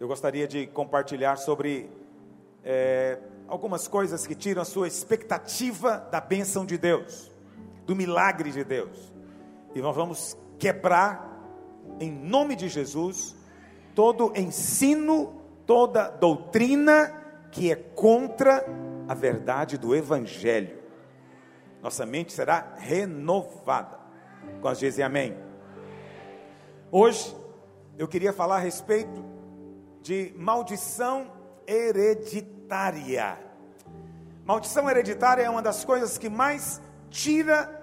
eu gostaria de compartilhar sobre é, algumas coisas que tiram a sua expectativa da bênção de Deus, do milagre de Deus. E nós vamos quebrar, em nome de Jesus, todo ensino, toda doutrina que é contra a verdade do Evangelho. Nossa mente será renovada. Quando dizem amém? Hoje eu queria falar a respeito de maldição hereditária. Maldição hereditária é uma das coisas que mais tira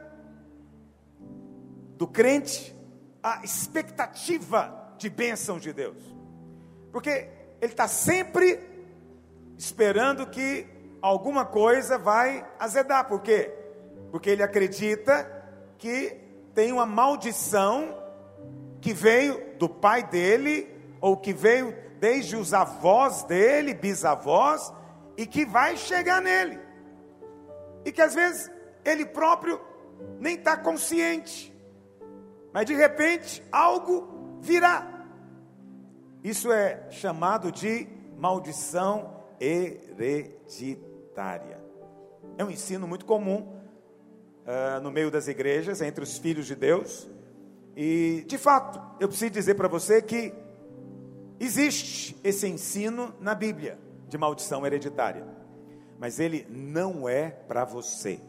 do crente a expectativa de bênção de Deus, porque ele está sempre esperando que alguma coisa vai azedar, por quê? Porque ele acredita que tem uma maldição que veio do pai dele, ou que veio desde os avós dele, bisavós, e que vai chegar nele. E que às vezes ele próprio nem está consciente, mas de repente algo virá. Isso é chamado de maldição hereditária. É um ensino muito comum uh, no meio das igrejas, entre os filhos de Deus. E, de fato, eu preciso dizer para você que existe esse ensino na Bíblia de maldição hereditária, mas ele não é para você.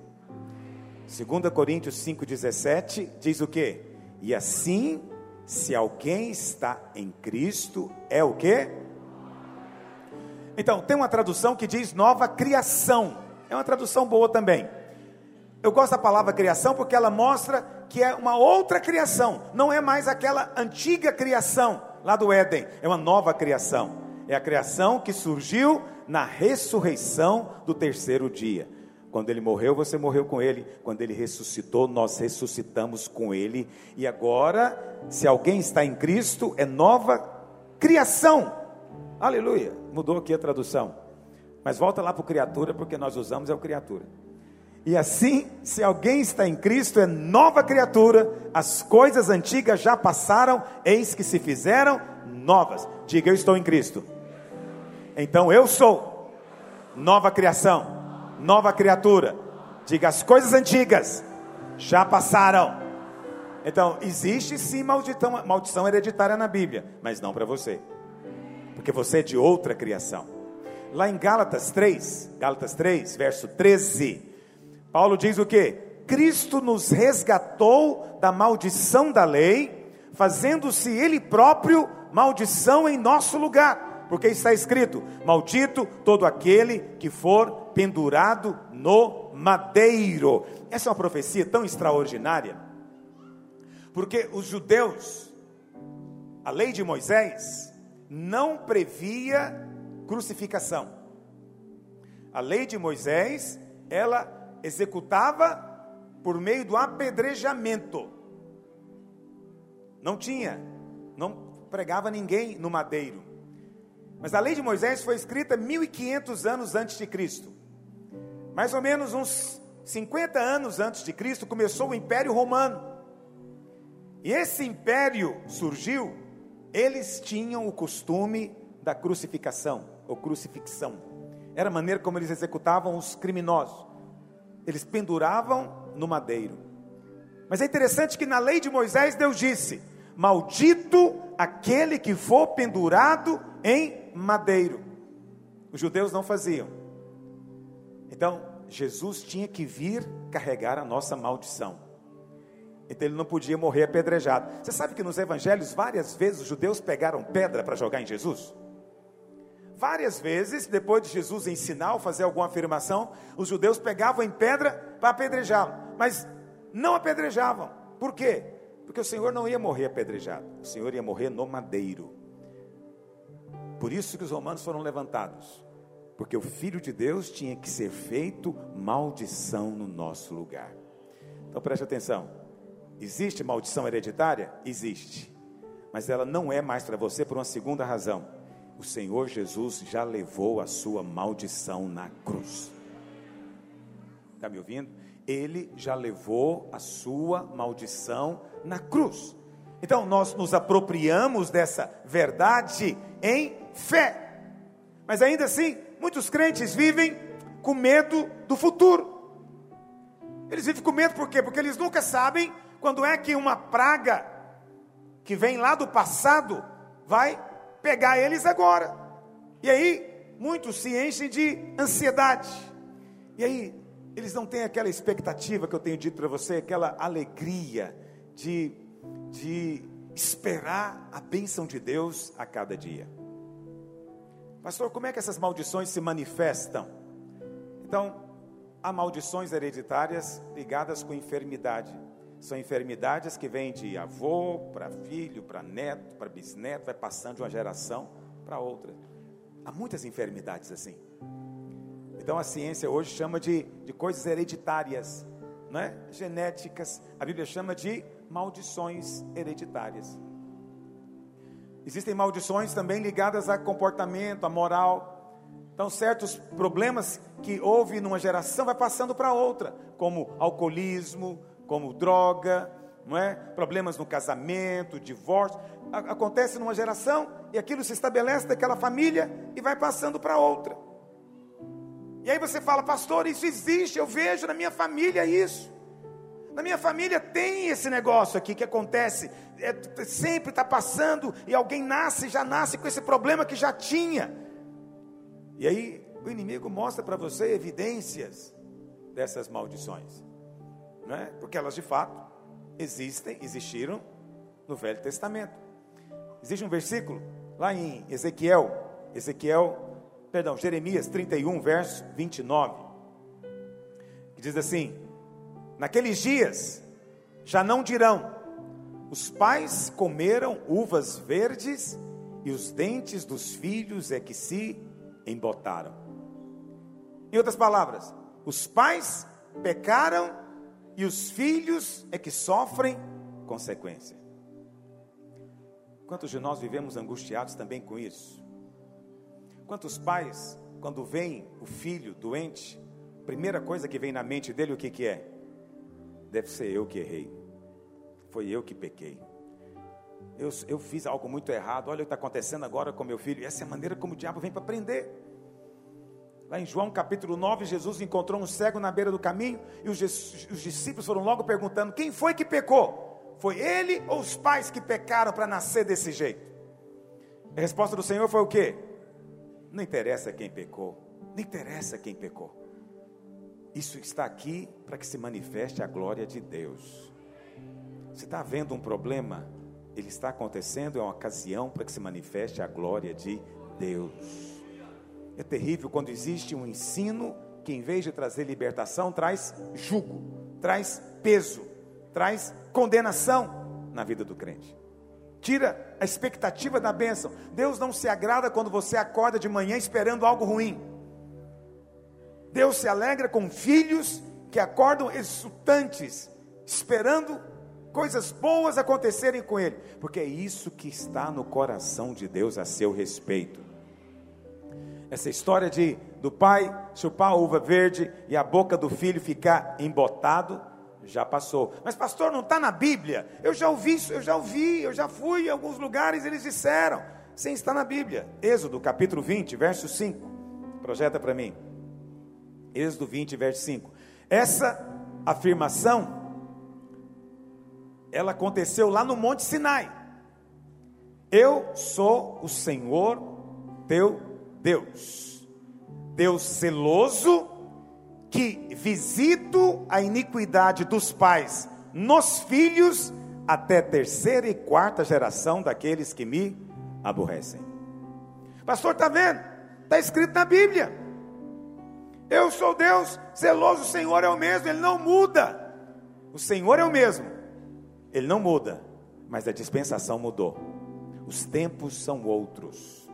2 Coríntios 5,17 diz o que? E assim, se alguém está em Cristo, é o que? Então, tem uma tradução que diz nova criação. É uma tradução boa também. Eu gosto da palavra criação porque ela mostra que é uma outra criação, não é mais aquela antiga criação lá do Éden, é uma nova criação. É a criação que surgiu na ressurreição do terceiro dia. Quando ele morreu, você morreu com ele. Quando ele ressuscitou, nós ressuscitamos com ele. E agora, se alguém está em Cristo, é nova criação. Aleluia. Mudou aqui a tradução. Mas volta lá para o criatura, porque nós usamos é o criatura. E assim, se alguém está em Cristo, é nova criatura, as coisas antigas já passaram, eis que se fizeram novas. Diga, eu estou em Cristo. Então eu sou nova criação, nova criatura. Diga, as coisas antigas já passaram. Então, existe sim maldição, maldição hereditária na Bíblia, mas não para você, porque você é de outra criação. Lá em Gálatas 3, Gálatas 3, verso 13, Paulo diz o que? Cristo nos resgatou da maldição da lei, fazendo-se Ele próprio maldição em nosso lugar, porque está escrito: Maldito todo aquele que for pendurado no madeiro. Essa é uma profecia tão extraordinária, porque os judeus, a lei de Moisés, não previa crucificação. A lei de Moisés, ela executava por meio do apedrejamento. Não tinha, não pregava ninguém no madeiro. Mas a lei de Moisés foi escrita 1500 anos antes de Cristo. Mais ou menos uns 50 anos antes de Cristo começou o Império Romano. E esse império surgiu, eles tinham o costume da crucificação, ou crucifixão. Era a maneira como eles executavam os criminosos eles penduravam no madeiro. Mas é interessante que na lei de Moisés Deus disse: Maldito aquele que for pendurado em madeiro. Os judeus não faziam. Então, Jesus tinha que vir carregar a nossa maldição. Então ele não podia morrer apedrejado. Você sabe que nos evangelhos várias vezes os judeus pegaram pedra para jogar em Jesus? Várias vezes, depois de Jesus ensinar ou fazer alguma afirmação, os judeus pegavam em pedra para apedrejá-lo, mas não apedrejavam. Por quê? Porque o Senhor não ia morrer apedrejado, o Senhor ia morrer no madeiro. Por isso que os romanos foram levantados, porque o Filho de Deus tinha que ser feito maldição no nosso lugar. Então preste atenção: existe maldição hereditária? Existe, mas ela não é mais para você por uma segunda razão o Senhor Jesus já levou a sua maldição na cruz. Está me ouvindo? Ele já levou a sua maldição na cruz. Então nós nos apropriamos dessa verdade em fé. Mas ainda assim, muitos crentes vivem com medo do futuro. Eles vivem com medo por quê? Porque eles nunca sabem quando é que uma praga que vem lá do passado vai pegar eles agora. E aí, muitos se enchem de ansiedade. E aí, eles não têm aquela expectativa que eu tenho dito para você, aquela alegria de, de esperar a bênção de Deus a cada dia. Pastor, como é que essas maldições se manifestam? Então, há maldições hereditárias ligadas com enfermidade. São enfermidades que vêm de avô para filho, para neto, para bisneto, vai passando de uma geração para outra. Há muitas enfermidades assim. Então a ciência hoje chama de, de coisas hereditárias, né? genéticas. A Bíblia chama de maldições hereditárias. Existem maldições também ligadas a comportamento, a moral. Então, certos problemas que houve numa geração vai passando para outra, como alcoolismo, como droga, não é? Problemas no casamento, divórcio. Acontece numa geração e aquilo se estabelece daquela família e vai passando para outra. E aí você fala, pastor, isso existe, eu vejo na minha família isso. Na minha família tem esse negócio aqui que acontece, é, sempre está passando e alguém nasce, já nasce com esse problema que já tinha. E aí o inimigo mostra para você evidências dessas maldições, não é? Porque elas de fato existem, existiram no Velho Testamento. Existe um versículo lá em Ezequiel, Ezequiel perdão, Jeremias 31, verso 29, que diz assim: Naqueles dias já não dirão, os pais comeram uvas verdes e os dentes dos filhos é que se embotaram. Em outras palavras, os pais pecaram e os filhos é que sofrem consequência. Quantos de nós vivemos angustiados também com isso? Quantos pais, quando vem o filho doente, primeira coisa que vem na mente dele, o que, que é? Deve ser eu que errei. Foi eu que pequei. Eu, eu fiz algo muito errado. Olha o que está acontecendo agora com meu filho. Essa é a maneira como o diabo vem para prender. Lá em João capítulo 9, Jesus encontrou um cego na beira do caminho e os, os discípulos foram logo perguntando: quem foi que pecou? Foi ele ou os pais que pecaram para nascer desse jeito? A resposta do Senhor foi o quê? Não interessa quem pecou, não interessa quem pecou. Isso está aqui para que se manifeste a glória de Deus. Você está vendo um problema? Ele está acontecendo, é uma ocasião para que se manifeste a glória de Deus. É terrível quando existe um ensino que, em vez de trazer libertação, traz jugo, traz peso, traz condenação na vida do crente tira a expectativa da bênção. Deus não se agrada quando você acorda de manhã esperando algo ruim. Deus se alegra com filhos que acordam exultantes, esperando coisas boas acontecerem com ele, porque é isso que está no coração de Deus a seu respeito. Essa história de do pai chupar a uva verde e a boca do filho ficar embotado, já passou. Mas pastor, não está na Bíblia? Eu já ouvi isso, eu já ouvi, eu já fui em alguns lugares, eles disseram. Sim, está na Bíblia. Êxodo capítulo 20, verso 5. Projeta para mim. Êxodo 20, verso 5. Essa afirmação ela aconteceu lá no Monte Sinai. Eu sou o Senhor teu Deus. Deus zeloso que visito a iniquidade dos pais nos filhos até terceira e quarta geração daqueles que me aborrecem. Pastor, está vendo? Está escrito na Bíblia. Eu sou Deus, zeloso, o Senhor é o mesmo, Ele não muda. O Senhor é o mesmo, Ele não muda, mas a dispensação mudou. Os tempos são outros.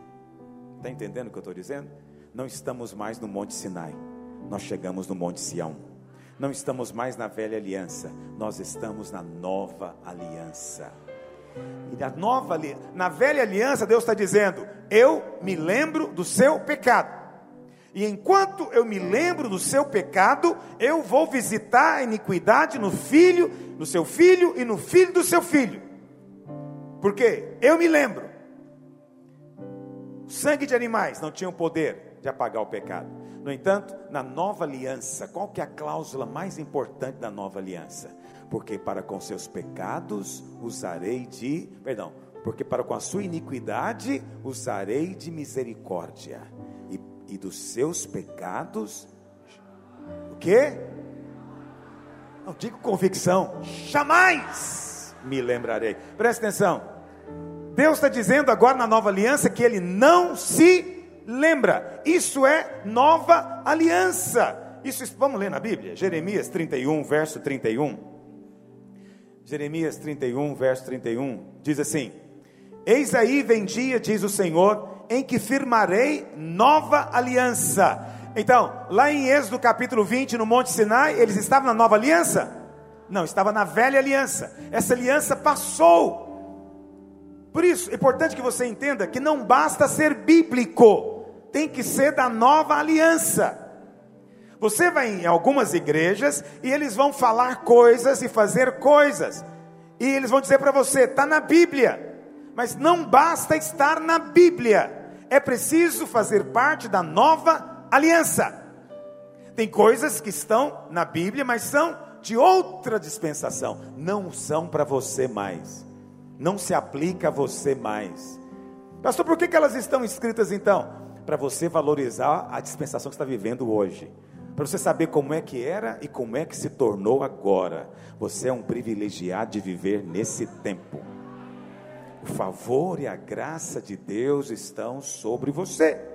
Está entendendo o que eu estou dizendo? Não estamos mais no Monte Sinai nós chegamos no Monte Sião. Não estamos mais na velha aliança, nós estamos na nova aliança. E na nova na velha aliança, Deus está dizendo: Eu me lembro do seu pecado. E enquanto eu me lembro do seu pecado, eu vou visitar a iniquidade no filho, no seu filho e no filho do seu filho. Porque eu me lembro. Sangue de animais não tinha o poder de apagar o pecado. No entanto, na nova aliança, qual que é a cláusula mais importante da nova aliança? Porque para com seus pecados usarei de, perdão, porque para com a sua iniquidade usarei de misericórdia, e, e dos seus pecados, o que? Não digo convicção, jamais me lembrarei. Presta atenção, Deus está dizendo agora na nova aliança que Ele não se lembra, isso é nova aliança. Isso, vamos ler na Bíblia, Jeremias 31, verso 31. Jeremias 31, verso 31, diz assim: Eis aí vem dia, diz o Senhor, em que firmarei nova aliança. Então, lá em Êxodo capítulo 20, no Monte Sinai, eles estavam na nova aliança? Não, estava na velha aliança. Essa aliança passou. Por isso, é importante que você entenda que não basta ser bíblico, tem que ser da nova aliança. Você vai em algumas igrejas e eles vão falar coisas e fazer coisas, e eles vão dizer para você: está na Bíblia mas não basta estar na Bíblia, é preciso fazer parte da nova aliança. Tem coisas que estão na Bíblia, mas são de outra dispensação, não são para você mais, não se aplica a você mais. Pastor, por que, que elas estão escritas então? Para você valorizar a dispensação que está vivendo hoje para você saber como é que era e como é que se tornou agora. Você é um privilegiado de viver nesse tempo. O favor e a graça de Deus estão sobre você.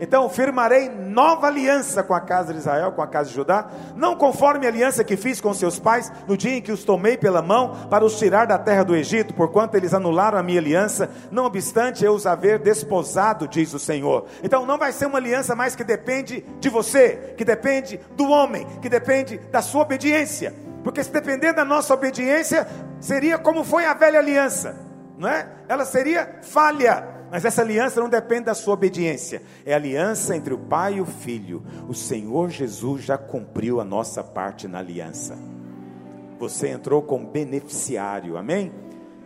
Então firmarei nova aliança com a casa de Israel, com a casa de Judá, não conforme a aliança que fiz com seus pais no dia em que os tomei pela mão para os tirar da terra do Egito, porquanto eles anularam a minha aliança, não obstante eu os haver desposado, diz o Senhor. Então não vai ser uma aliança mais que depende de você, que depende do homem, que depende da sua obediência, porque se depender da nossa obediência, seria como foi a velha aliança não é? Ela seria falha. Mas essa aliança não depende da sua obediência, é aliança entre o pai e o filho. O Senhor Jesus já cumpriu a nossa parte na aliança. Você entrou como beneficiário, amém?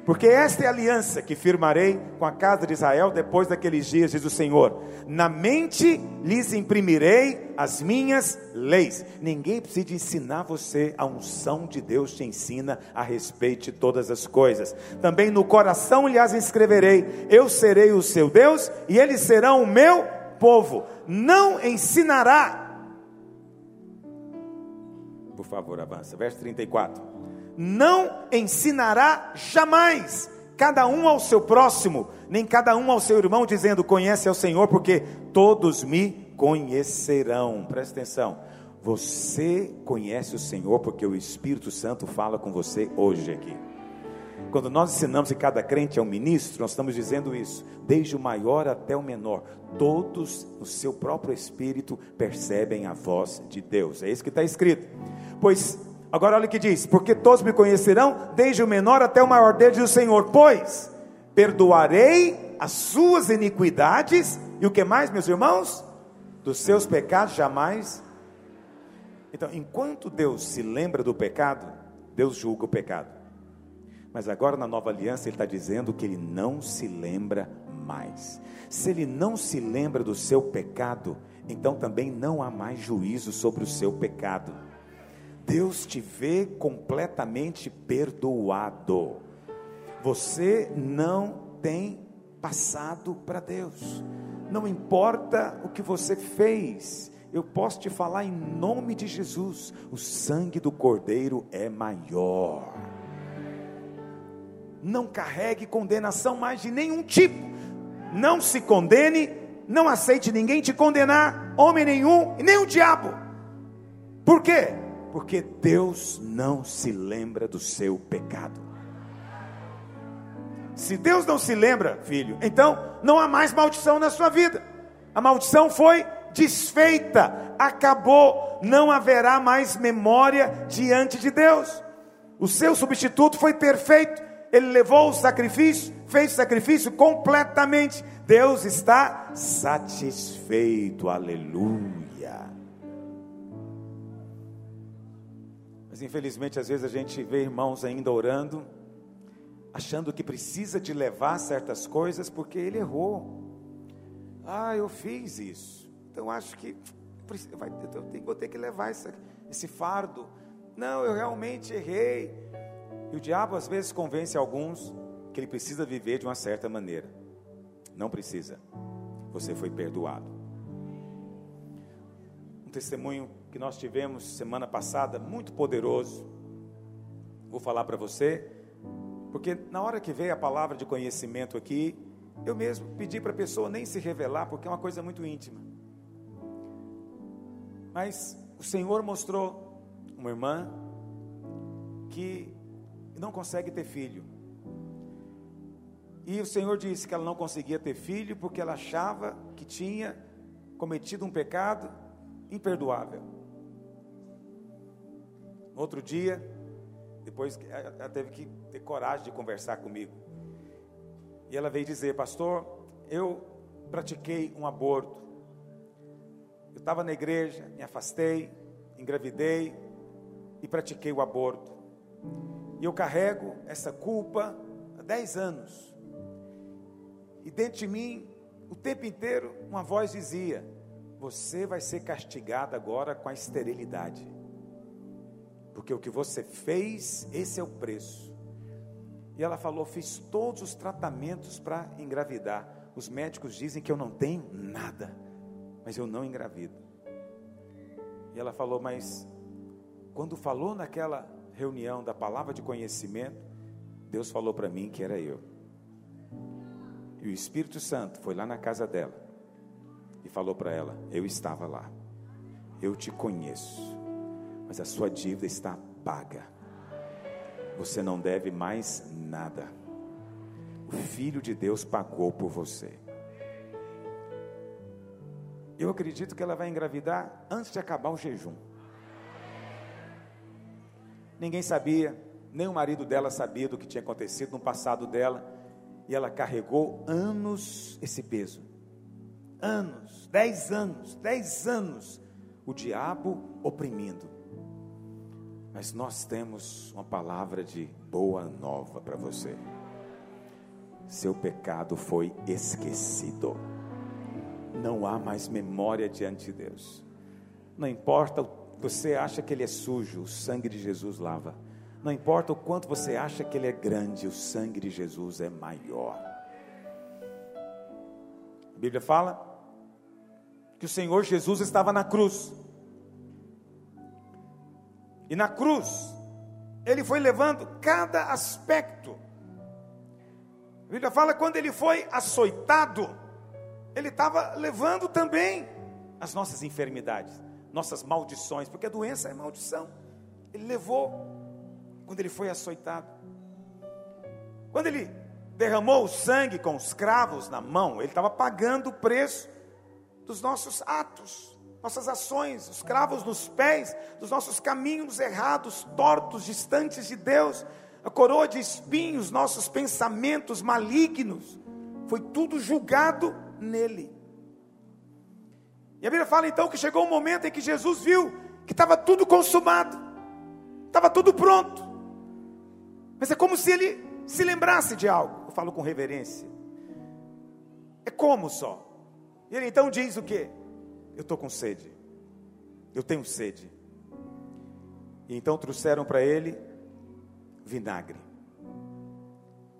Porque esta é a aliança que firmarei com a casa de Israel depois daqueles dias, diz o Senhor. Na mente lhes imprimirei as minhas leis. Ninguém precisa ensinar você, a unção de Deus te ensina a respeito de todas as coisas. Também no coração lhes escreverei: Eu serei o seu Deus e eles serão o meu povo. Não ensinará. Por favor, avança. Verso 34 não ensinará jamais, cada um ao seu próximo, nem cada um ao seu irmão, dizendo: Conhece ao Senhor, porque todos me conhecerão. Presta atenção. Você conhece o Senhor porque o Espírito Santo fala com você hoje aqui. Quando nós ensinamos que cada crente é um ministro, nós estamos dizendo isso, desde o maior até o menor, todos no seu próprio espírito percebem a voz de Deus. É isso que está escrito. Pois Agora olha o que diz: Porque todos me conhecerão, desde o menor até o maior deles, o Senhor, pois perdoarei as suas iniquidades, e o que mais, meus irmãos? Dos seus pecados jamais. Então, enquanto Deus se lembra do pecado, Deus julga o pecado. Mas agora na nova aliança, Ele está dizendo que Ele não se lembra mais. Se Ele não se lembra do seu pecado, então também não há mais juízo sobre o seu pecado. Deus te vê completamente perdoado. Você não tem passado para Deus. Não importa o que você fez, eu posso te falar em nome de Jesus: o sangue do Cordeiro é maior. Não carregue condenação mais de nenhum tipo. Não se condene, não aceite ninguém te condenar, homem nenhum e nem o diabo. Por quê? Porque Deus não se lembra do seu pecado. Se Deus não se lembra, filho, então não há mais maldição na sua vida. A maldição foi desfeita, acabou, não haverá mais memória diante de Deus. O seu substituto foi perfeito, ele levou o sacrifício, fez o sacrifício completamente. Deus está satisfeito, aleluia. Mas infelizmente, às vezes a gente vê irmãos ainda orando, achando que precisa de levar certas coisas porque ele errou. Ah, eu fiz isso. Então acho que eu tenho, vou ter que levar esse fardo. Não, eu realmente errei. E o diabo às vezes convence alguns que ele precisa viver de uma certa maneira. Não precisa. Você foi perdoado. Um testemunho que nós tivemos semana passada, muito poderoso. Vou falar para você, porque na hora que veio a palavra de conhecimento aqui, eu mesmo pedi para a pessoa nem se revelar, porque é uma coisa muito íntima. Mas o Senhor mostrou uma irmã que não consegue ter filho. E o Senhor disse que ela não conseguia ter filho porque ela achava que tinha cometido um pecado imperdoável. No outro dia, depois ela teve que ter coragem de conversar comigo. E ela veio dizer, pastor, eu pratiquei um aborto. Eu estava na igreja, me afastei, engravidei e pratiquei o aborto. E eu carrego essa culpa há 10 anos. E dentro de mim, o tempo inteiro, uma voz dizia: Você vai ser castigado agora com a esterilidade. Porque o que você fez, esse é o preço. E ela falou: Fiz todos os tratamentos para engravidar. Os médicos dizem que eu não tenho nada, mas eu não engravido. E ela falou: Mas quando falou naquela reunião da palavra de conhecimento, Deus falou para mim que era eu. E o Espírito Santo foi lá na casa dela e falou para ela: Eu estava lá, eu te conheço, mas a sua dívida está paga. Você não deve mais nada. O Filho de Deus pagou por você. Eu acredito que ela vai engravidar antes de acabar o jejum. Ninguém sabia, nem o marido dela sabia do que tinha acontecido no passado dela e ela carregou anos esse peso. Anos, dez anos, dez anos, o diabo oprimindo. Mas nós temos uma palavra de boa nova para você. Seu pecado foi esquecido. Não há mais memória diante de Deus. Não importa, você acha que ele é sujo, o sangue de Jesus lava. Não importa o quanto você acha que ele é grande, o sangue de Jesus é maior. A Bíblia fala que o Senhor Jesus estava na cruz. E na cruz, ele foi levando cada aspecto. A Bíblia fala quando ele foi açoitado, ele estava levando também as nossas enfermidades, nossas maldições, porque a doença é maldição. Ele levou quando ele foi açoitado. Quando ele derramou o sangue com os cravos na mão, ele estava pagando o preço dos nossos atos, nossas ações, os cravos nos pés, dos nossos caminhos errados, tortos, distantes de Deus, a coroa de espinhos, nossos pensamentos malignos, foi tudo julgado nele. E a Bíblia fala então que chegou um momento em que Jesus viu que estava tudo consumado, estava tudo pronto. Mas é como se ele se lembrasse de algo. Eu falo com reverência. É como só. E ele então diz o que? Eu estou com sede. Eu tenho sede. E então trouxeram para ele vinagre.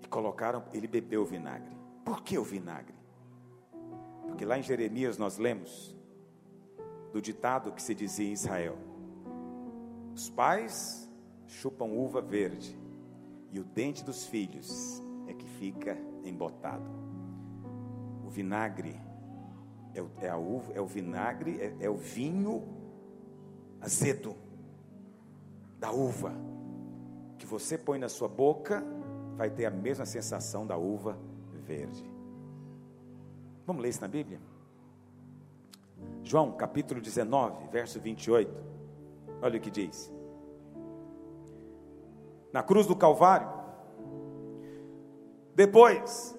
E colocaram, ele bebeu o vinagre. Por que o vinagre? Porque lá em Jeremias nós lemos do ditado que se dizia em Israel: Os pais chupam uva verde e o dente dos filhos é que fica embotado. O vinagre é o, é a uva, é o vinagre, é, é o vinho azedo da uva que você põe na sua boca, vai ter a mesma sensação da uva verde. Vamos ler isso na Bíblia? João capítulo 19, verso 28. Olha o que diz na cruz do Calvário. Depois,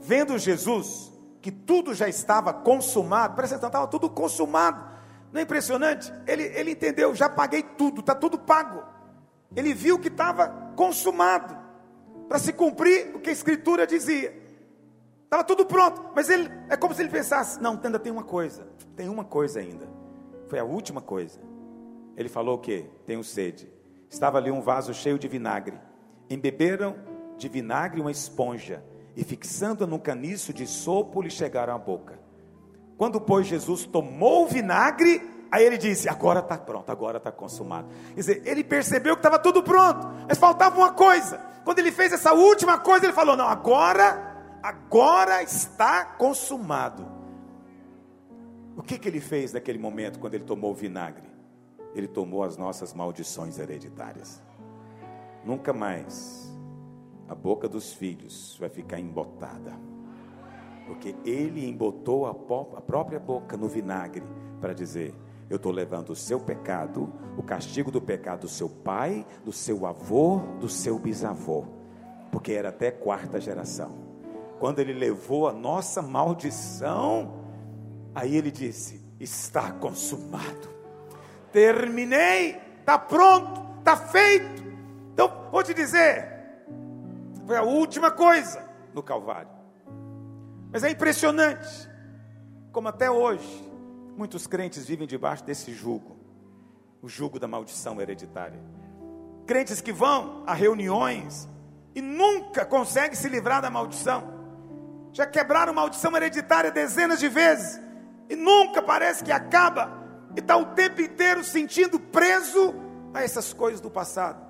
vendo Jesus que tudo já estava consumado, presta atenção, estava tudo consumado. Não é impressionante? Ele, ele entendeu, já paguei tudo, está tudo pago. Ele viu que estava consumado, para se cumprir o que a Escritura dizia. Estava tudo pronto, mas ele é como se ele pensasse: não, ainda tem uma coisa, tem uma coisa ainda. Foi a última coisa. Ele falou o quê? Tenho sede. Estava ali um vaso cheio de vinagre. Embeberam de vinagre uma esponja e fixando-a num caniço de sopo lhe chegaram à boca. Quando, pois, Jesus tomou o vinagre, aí ele disse: Agora está pronto, agora está consumado. Quer dizer, ele percebeu que estava tudo pronto, mas faltava uma coisa. Quando ele fez essa última coisa, ele falou: Não, agora, agora está consumado. O que, que ele fez naquele momento quando ele tomou o vinagre? Ele tomou as nossas maldições hereditárias. Nunca mais a boca dos filhos vai ficar embotada. Porque ele embotou a, a própria boca no vinagre para dizer: Eu estou levando o seu pecado, o castigo do pecado do seu pai, do seu avô, do seu bisavô. Porque era até quarta geração. Quando ele levou a nossa maldição, aí ele disse: Está consumado. Terminei, está pronto, está feito. Então, vou te dizer, foi a última coisa no Calvário. Mas é impressionante como até hoje muitos crentes vivem debaixo desse jugo, o jugo da maldição hereditária. Crentes que vão a reuniões e nunca conseguem se livrar da maldição. Já quebraram maldição hereditária dezenas de vezes e nunca parece que acaba e está o tempo inteiro sentindo preso a essas coisas do passado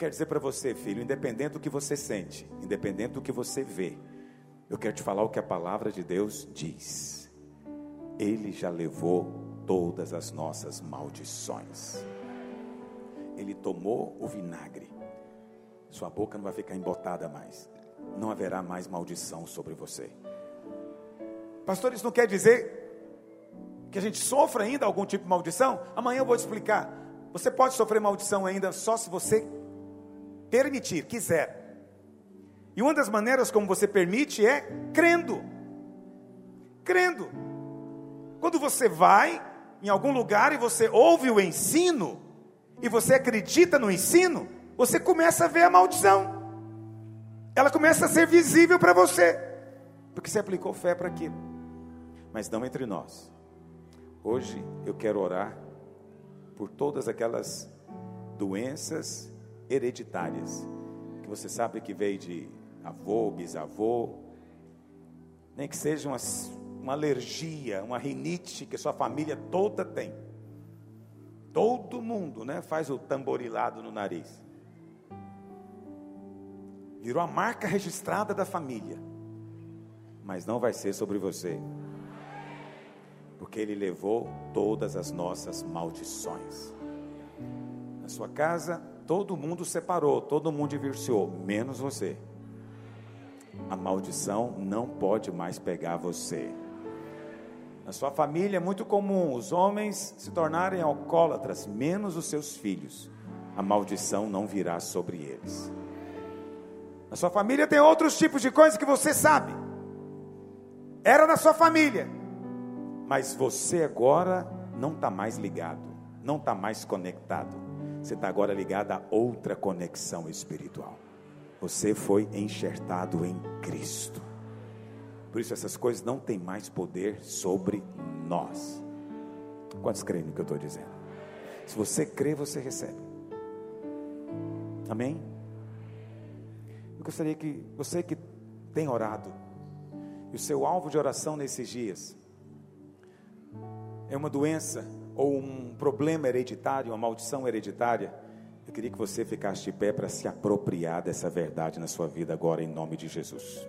quero dizer para você, filho, independente do que você sente, independente do que você vê, eu quero te falar o que a palavra de Deus diz. Ele já levou todas as nossas maldições. Ele tomou o vinagre. Sua boca não vai ficar embotada mais. Não haverá mais maldição sobre você. Pastor, isso não quer dizer que a gente sofra ainda algum tipo de maldição? Amanhã eu vou te explicar. Você pode sofrer maldição ainda só se você permitir, quiser. E uma das maneiras como você permite é crendo. Crendo. Quando você vai em algum lugar e você ouve o ensino, e você acredita no ensino, você começa a ver a maldição. Ela começa a ser visível para você, porque você aplicou fé para aquilo. Mas não entre nós. Hoje eu quero orar por todas aquelas doenças hereditárias, que você sabe que veio de avô, bisavô, nem que seja uma, uma alergia, uma rinite que sua família toda tem. Todo mundo, né, faz o tamborilado no nariz. Virou a marca registrada da família. Mas não vai ser sobre você. Porque ele levou todas as nossas maldições. Na sua casa, Todo mundo separou, todo mundo divorciou, menos você. A maldição não pode mais pegar você. Na sua família é muito comum os homens se tornarem alcoólatras, menos os seus filhos. A maldição não virá sobre eles. Na sua família tem outros tipos de coisas que você sabe. Era na sua família. Mas você agora não está mais ligado, não está mais conectado. Você está agora ligado a outra conexão espiritual. Você foi enxertado em Cristo. Por isso essas coisas não têm mais poder sobre nós. Quantos creem no que eu estou dizendo? Se você crê, você recebe. Amém? Eu gostaria que você que tem orado, e o seu alvo de oração nesses dias é uma doença ou um problema hereditário, uma maldição hereditária, eu queria que você ficasse de pé para se apropriar dessa verdade na sua vida agora, em nome de Jesus.